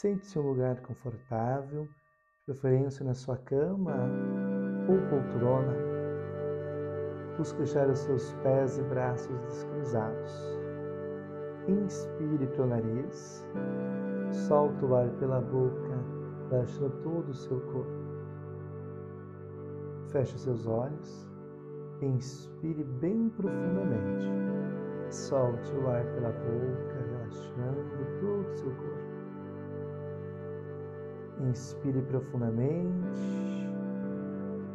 Sente-se em um lugar confortável, preferência na sua cama ou poltrona. Busque deixar os seus pés e braços descruzados. Inspire pelo nariz, solta o ar pela boca, relaxando todo o seu corpo. Feche seus olhos, inspire bem profundamente, solte o ar pela boca, relaxando todo o seu corpo. Inspire profundamente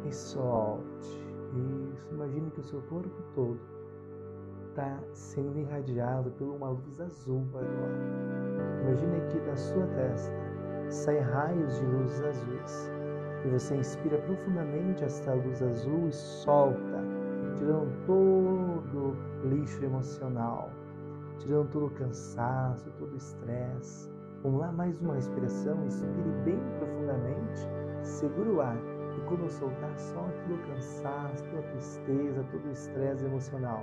e solte. Isso. Imagine que o seu corpo todo está sendo irradiado por uma luz azul agora. Imagine que da sua testa saem raios de luzes azuis. E você inspira profundamente esta luz azul e solta, tirando todo o lixo emocional, tirando todo o cansaço, todo o estresse Vamos lá, mais uma respiração. Inspire bem profundamente. Segura o ar. E quando soltar, solte o cansaço, toda a tristeza, todo o estresse emocional.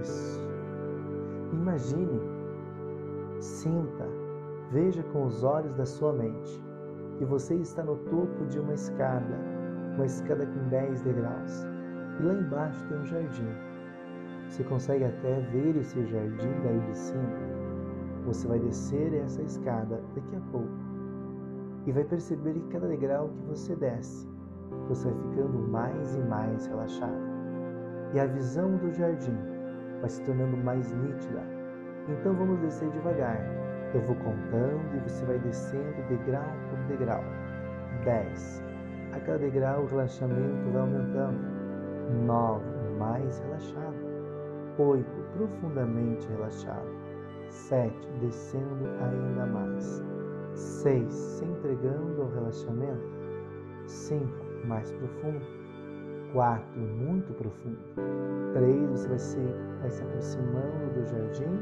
Isso. Imagine, sinta, veja com os olhos da sua mente que você está no topo de uma escada, uma escada com 10 degraus. E lá embaixo tem um jardim. Você consegue até ver esse jardim daí de cima você vai descer essa escada daqui a pouco e vai perceber que cada degrau que você desce, você vai ficando mais e mais relaxado. E a visão do jardim vai se tornando mais nítida. Então vamos descer devagar. Eu vou contando e você vai descendo degrau por degrau. 10. A cada degrau o relaxamento vai aumentando. 9. Mais relaxado. 8. Profundamente relaxado. 7. Descendo ainda mais. 6. Se entregando ao relaxamento. 5. Mais profundo. 4. Muito profundo. 3. Você vai se, vai se aproximando do jardim.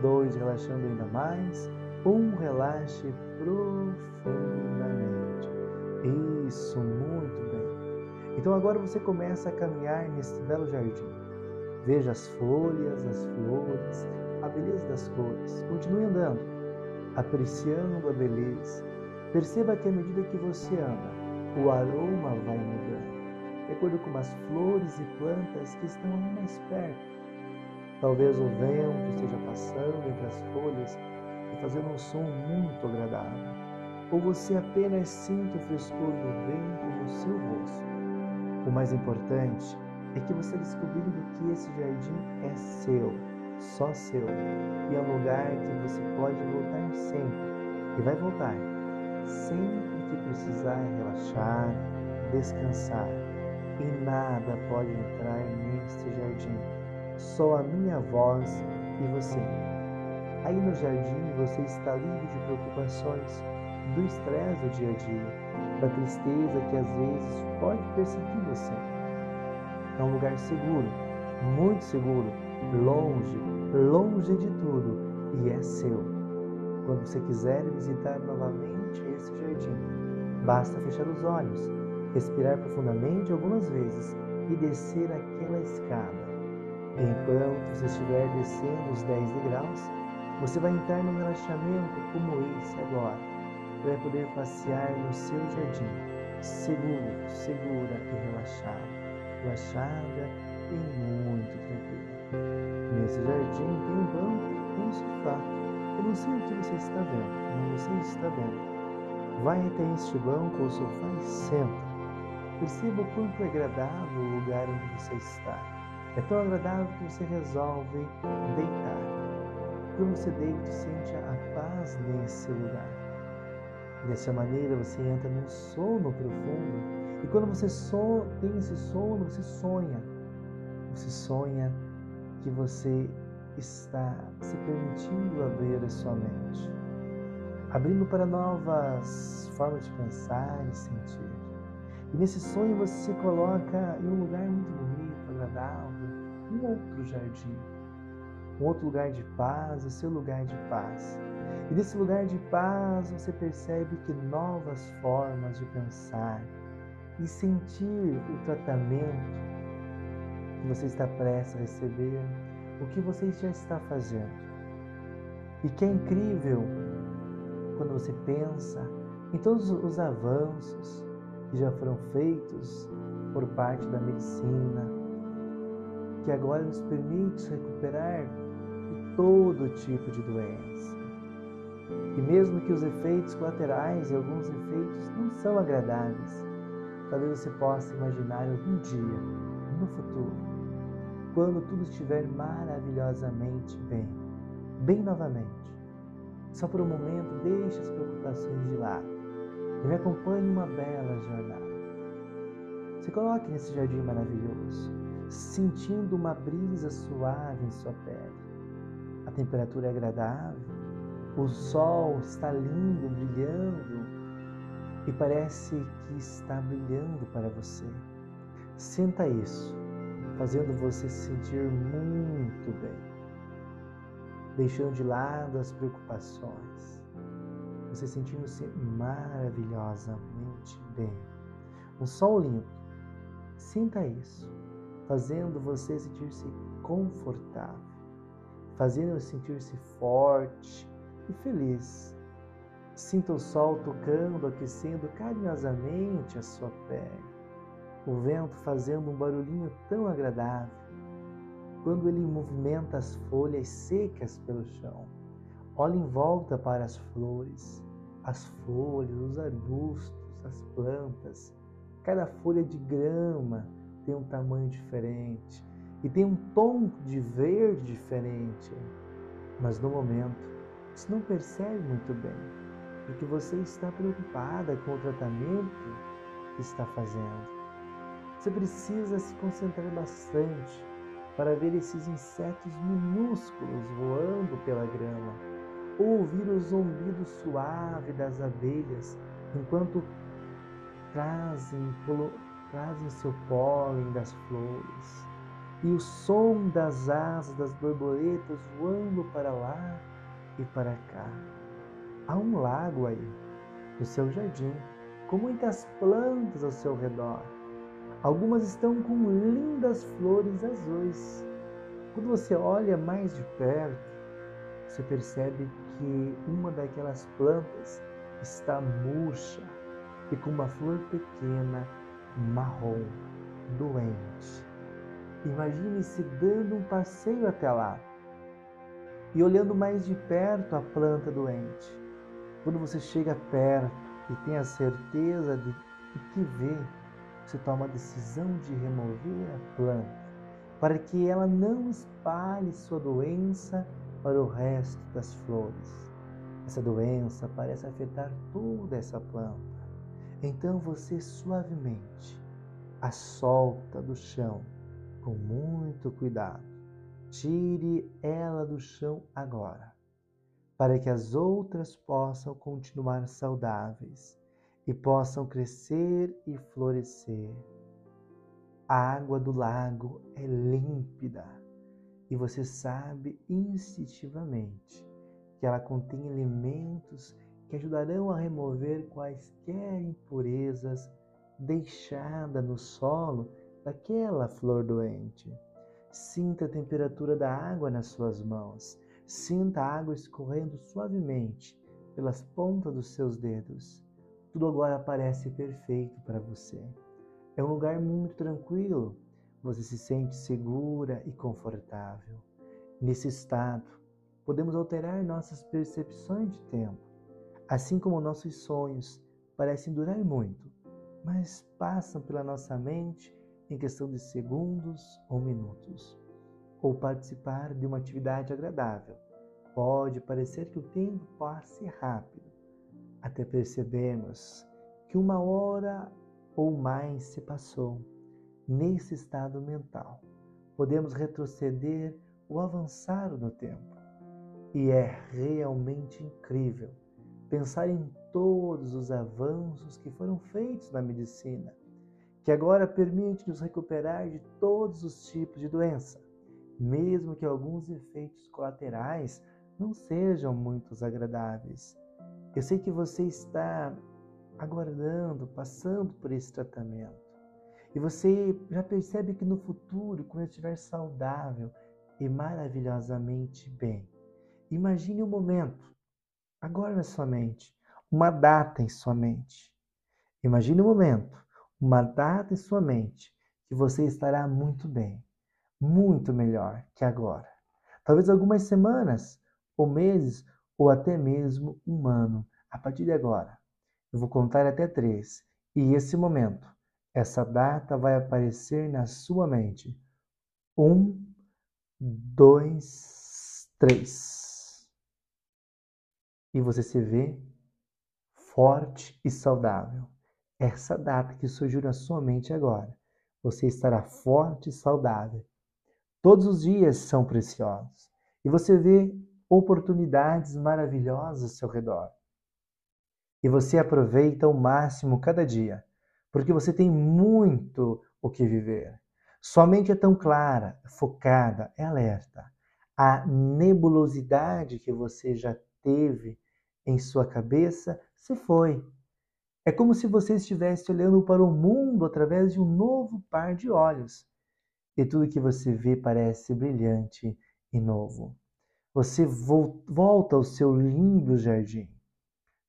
2. Relaxando ainda mais. 1. Um, relaxe profundamente. Isso, muito bem. Então agora você começa a caminhar nesse belo jardim. Veja as folhas, as flores, a beleza das cores. Continue andando, apreciando a beleza. Perceba que à medida que você anda, o aroma vai mudando, de acordo com as flores e plantas que estão ali mais perto. Talvez o vento esteja passando entre as folhas e fazendo um som muito agradável. Ou você apenas sinta o frescor do vento no seu rosto. O mais importante é que você descobrindo que esse jardim é seu só seu, e é um lugar que você pode voltar sempre, e vai voltar, sempre que precisar relaxar, descansar, e nada pode entrar neste jardim, só a minha voz e você. Aí no jardim você está livre de preocupações, do estresse do dia a dia, da tristeza que às vezes pode perseguir você. É um lugar seguro, muito seguro, longe, longe de tudo, e é seu. Quando você quiser visitar novamente esse jardim, basta fechar os olhos, respirar profundamente algumas vezes e descer aquela escada. Enquanto você estiver descendo os 10 degraus, você vai entrar num relaxamento como esse agora. Vai poder passear no seu jardim, seguro, segura e relaxado, relaxada e muito tranquila. Nesse jardim tem um banco e um sofá. Eu não sei o que você está vendo, sei se está vendo. Vai até este banco ou sofá e senta. Perceba o quanto é agradável o lugar onde você está. É tão agradável que você resolve deitar. Quando você deita, sente a paz nesse lugar. Dessa maneira você entra num sono profundo. E quando você so, tem esse sono, você sonha. Você sonha que você está se permitindo abrir a sua mente, abrindo para novas formas de pensar e sentir. E nesse sonho você se coloca em um lugar muito bonito, agradável, um outro jardim, um outro lugar de paz, o seu lugar de paz. E nesse lugar de paz você percebe que novas formas de pensar e sentir o tratamento que você está prestes a receber, o que você já está fazendo. E que é incrível quando você pensa em todos os avanços que já foram feitos por parte da medicina, que agora nos permite recuperar de todo tipo de doença. E mesmo que os efeitos colaterais e alguns efeitos não são agradáveis, talvez você possa imaginar algum dia, no futuro, quando tudo estiver maravilhosamente bem, bem novamente. Só por um momento deixe as preocupações de lado e me acompanhe uma bela jornada. Se coloque nesse jardim maravilhoso, sentindo uma brisa suave em sua pele. A temperatura é agradável, o sol está lindo, brilhando e parece que está brilhando para você. Sinta isso, fazendo você se sentir muito bem, deixando de lado as preocupações, você sentindo-se maravilhosamente bem. Um sol lindo, sinta isso, fazendo você sentir-se confortável, fazendo sentir-se forte e feliz. Sinta o sol tocando, aquecendo carinhosamente a sua pele. O vento fazendo um barulhinho tão agradável. Quando ele movimenta as folhas secas pelo chão. Olhe em volta para as flores, as folhas, os arbustos, as plantas. Cada folha de grama tem um tamanho diferente e tem um tom de verde diferente. Mas no momento você não percebe muito bem, porque você está preocupada com o tratamento que está fazendo. Você precisa se concentrar bastante para ver esses insetos minúsculos voando pela grama, ou ouvir o zumbido suave das abelhas enquanto trazem, trazem seu pólen das flores, e o som das asas das borboletas voando para lá e para cá. Há um lago aí, no seu jardim, com muitas plantas ao seu redor. Algumas estão com lindas flores azuis. Quando você olha mais de perto, você percebe que uma daquelas plantas está murcha e com uma flor pequena, marrom, doente. Imagine-se dando um passeio até lá e olhando mais de perto a planta doente. Quando você chega perto e tem a certeza de, que vê, você toma a decisão de remover a planta para que ela não espalhe sua doença para o resto das flores. Essa doença parece afetar toda essa planta. Então você suavemente a solta do chão com muito cuidado Tire ela do chão agora, para que as outras possam continuar saudáveis e possam crescer e florescer. A água do lago é límpida e você sabe instintivamente que ela contém elementos que ajudarão a remover quaisquer impurezas deixadas no solo daquela flor doente. Sinta a temperatura da água nas suas mãos. Sinta a água escorrendo suavemente pelas pontas dos seus dedos. Tudo agora parece perfeito para você. É um lugar muito tranquilo. Você se sente segura e confortável. Nesse estado, podemos alterar nossas percepções de tempo, assim como nossos sonhos parecem durar muito, mas passam pela nossa mente em questão de segundos ou minutos. Ou participar de uma atividade agradável. Pode parecer que o tempo passe rápido, até percebemos que uma hora ou mais se passou. Nesse estado mental, podemos retroceder ou avançar no tempo. E é realmente incrível pensar em todos os avanços que foram feitos na medicina que agora permite-nos recuperar de todos os tipos de doença, mesmo que alguns efeitos colaterais não sejam muito agradáveis. Eu sei que você está aguardando, passando por esse tratamento. E você já percebe que no futuro, quando estiver saudável e maravilhosamente bem, imagine um momento agora na sua mente, uma data em sua mente. Imagine um momento, uma data em sua mente que você estará muito bem, muito melhor que agora. Talvez algumas semanas, ou meses, ou até mesmo um ano, a partir de agora. Eu vou contar até três, e esse momento, essa data vai aparecer na sua mente. Um, dois, três. E você se vê forte e saudável. Essa data que surgiu na sua mente agora, você estará forte e saudável. Todos os dias são preciosos e você vê oportunidades maravilhosas ao seu redor. E você aproveita ao máximo cada dia, porque você tem muito o que viver. Sua mente é tão clara, focada, é alerta. A nebulosidade que você já teve em sua cabeça se foi. É como se você estivesse olhando para o mundo através de um novo par de olhos. E tudo que você vê parece brilhante e novo. Você volta ao seu lindo jardim,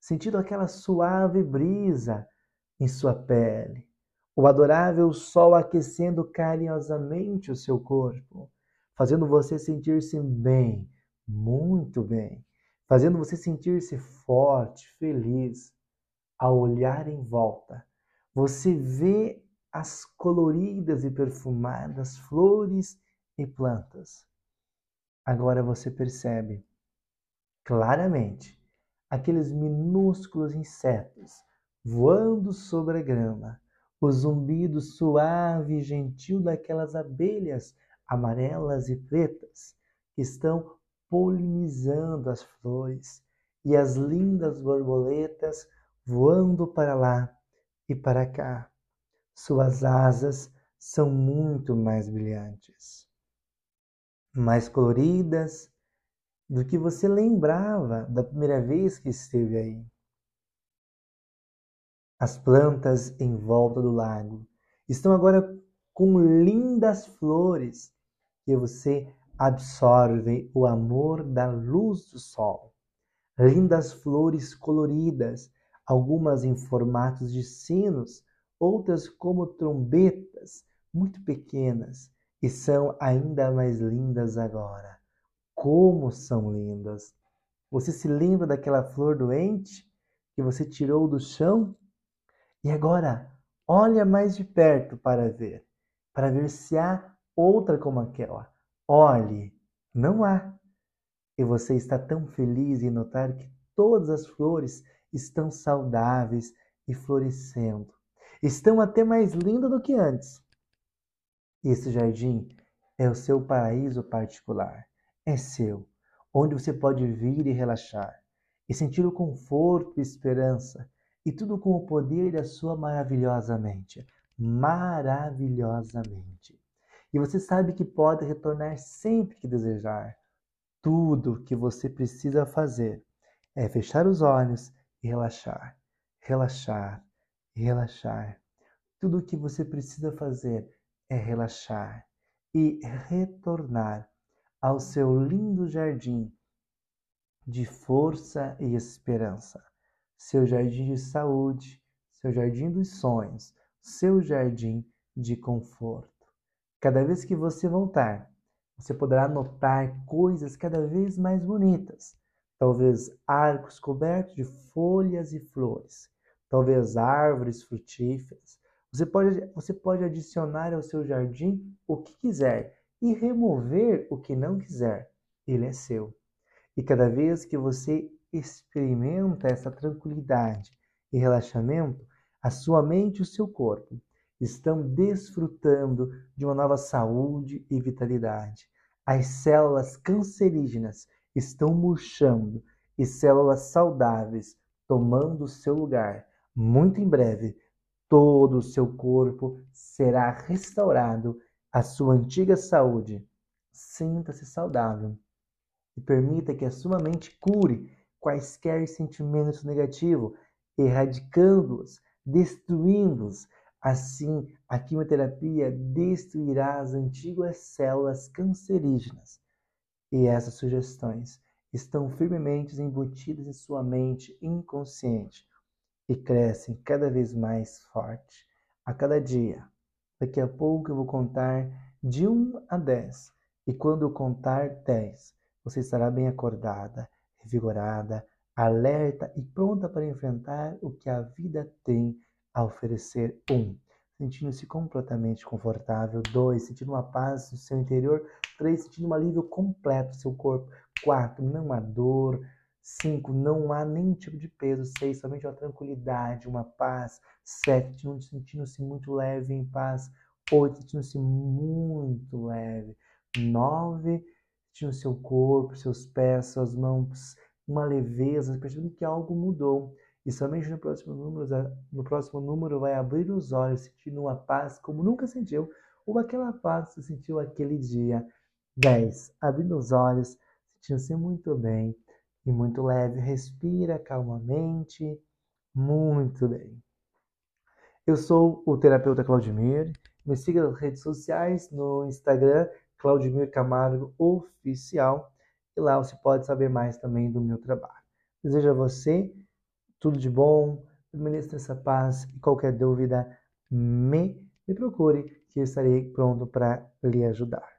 sentindo aquela suave brisa em sua pele, o adorável sol aquecendo carinhosamente o seu corpo, fazendo você sentir-se bem, muito bem, fazendo você sentir-se forte, feliz. Ao olhar em volta, você vê as coloridas e perfumadas flores e plantas. Agora você percebe claramente aqueles minúsculos insetos voando sobre a grama, o zumbido suave e gentil daquelas abelhas amarelas e pretas que estão polinizando as flores e as lindas borboletas voando para lá e para cá. Suas asas são muito mais brilhantes, mais coloridas do que você lembrava da primeira vez que esteve aí. As plantas em volta do lago estão agora com lindas flores que você absorve o amor da luz do sol. Lindas flores coloridas, algumas em formatos de sinos, outras como trombetas, muito pequenas, e são ainda mais lindas agora. Como são lindas! Você se lembra daquela flor doente que você tirou do chão e agora, olha mais de perto para ver, para ver se há outra como aquela. Olhe, não há. E você está tão feliz em notar que todas as flores estão saudáveis e florescendo. Estão até mais lindas do que antes. Esse jardim é o seu paraíso particular. É seu, onde você pode vir e relaxar e sentir o conforto e esperança e tudo com o poder da sua maravilhosa mente. Maravilhosamente. E você sabe que pode retornar sempre que desejar. Tudo que você precisa fazer é fechar os olhos e relaxar, relaxar, relaxar. Tudo o que você precisa fazer é relaxar e retornar ao seu lindo jardim de força e esperança seu jardim de saúde, seu jardim dos sonhos, seu jardim de conforto. Cada vez que você voltar, você poderá notar coisas cada vez mais bonitas. Talvez arcos cobertos de folhas e flores, talvez árvores frutíferas. Você pode, você pode adicionar ao seu jardim o que quiser e remover o que não quiser. Ele é seu. E cada vez que você experimenta essa tranquilidade e relaxamento, a sua mente e o seu corpo estão desfrutando de uma nova saúde e vitalidade. As células cancerígenas estão murchando e células saudáveis tomando seu lugar. Muito em breve, todo o seu corpo será restaurado à sua antiga saúde. Sinta-se saudável e permita que a sua mente cure quaisquer sentimentos negativos, erradicando-os, destruindo-os. Assim, a quimioterapia destruirá as antigas células cancerígenas. E essas sugestões estão firmemente embutidas em sua mente inconsciente e crescem cada vez mais forte a cada dia. Daqui a pouco eu vou contar de 1 a 10, e quando eu contar 10, você estará bem acordada, revigorada, alerta e pronta para enfrentar o que a vida tem a oferecer. 1. Sentindo-se completamente confortável. 2. Sentindo uma paz no seu interior. 3. Sentindo um alívio completo no seu corpo. 4. Não há dor. 5. Não há nenhum tipo de peso. 6. Somente uma tranquilidade, uma paz. 7. Sentindo-se muito leve em paz. 8. Sentindo-se muito leve. 9. Sentindo seu corpo, seus pés, suas mãos uma leveza, percebendo que algo mudou. E somente no próximo número, no próximo número vai abrir os olhos, sentindo uma paz como nunca sentiu, ou aquela paz que sentiu aquele dia. 10. Abrindo os olhos, sentindo-se muito bem e muito leve. Respira calmamente. Muito bem. Eu sou o terapeuta Claudimir. Me siga nas redes sociais, no Instagram, Claudimir Camargo Oficial e lá você pode saber mais também do meu trabalho. Desejo a você tudo de bom, permaneça essa paz e qualquer dúvida me, me procure que eu estarei pronto para lhe ajudar.